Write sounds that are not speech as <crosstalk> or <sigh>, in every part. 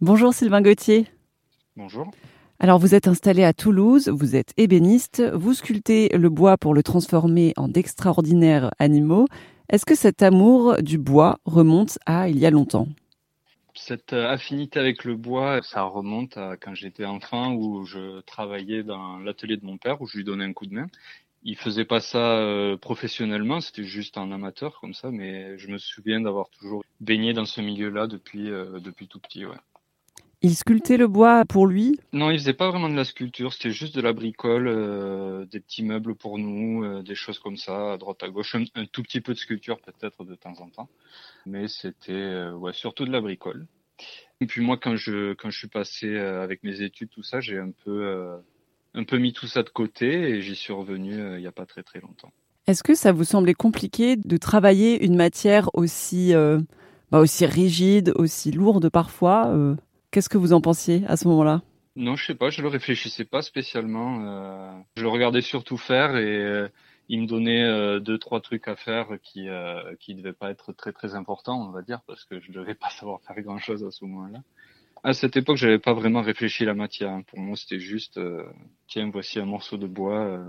Bonjour Sylvain Gauthier. Bonjour. Alors vous êtes installé à Toulouse, vous êtes ébéniste, vous sculptez le bois pour le transformer en d'extraordinaires animaux. Est-ce que cet amour du bois remonte à il y a longtemps? Cette euh, affinité avec le bois, ça remonte à quand j'étais enfant où je travaillais dans l'atelier de mon père où je lui donnais un coup de main. Il faisait pas ça euh, professionnellement, c'était juste un amateur comme ça, mais je me souviens d'avoir toujours baigné dans ce milieu-là depuis euh, depuis tout petit. Ouais. Il sculptait le bois pour lui? Non, il faisait pas vraiment de la sculpture, c'était juste de la bricole, euh, des petits meubles pour nous, euh, des choses comme ça, à droite à gauche, un, tout petit peu de sculpture peut-être de temps en temps, mais c'était euh, ouais, surtout de la bricole. Et puis moi, quand je quand je suis passé avec mes études, tout ça, j'ai un peu un peu mis tout ça de côté et j'y suis revenu il y a pas très très longtemps. Est-ce que ça vous semblait compliqué de travailler une matière aussi bah, aussi rigide, aussi lourde parfois Qu'est-ce que vous en pensiez à ce moment-là? Non, je sais pas, je le réfléchissais pas spécialement. Euh, je le regardais surtout faire et euh, il me donnait euh, deux trois trucs à faire qui euh, qui devaient pas être très très importants, on va dire, parce que je devais <laughs> pas savoir faire grand chose à ce moment-là. À cette époque, j'avais pas vraiment réfléchi la matière. Hein. Pour moi, c'était juste tiens, voici un morceau de bois,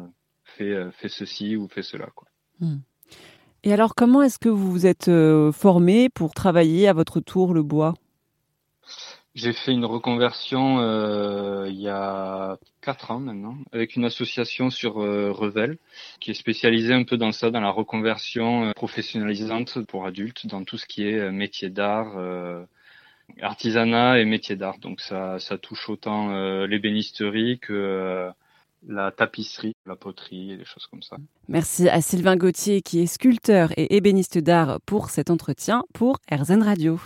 fais fais ceci ou fais cela, quoi. Hmm. Et alors, comment est-ce que vous vous êtes formé pour travailler à votre tour le bois? J'ai fait une reconversion euh, il y a quatre ans maintenant avec une association sur euh, Revel qui est spécialisée un peu dans ça, dans la reconversion euh, professionnalisante pour adultes, dans tout ce qui est métier d'art, artisanat et métier d'art. Donc ça, ça touche autant l'ébénisterie que la tapisserie, la poterie et des choses comme ça. Merci à Sylvain Gauthier qui est sculpteur et ébéniste d'art pour cet entretien pour RZN Radio.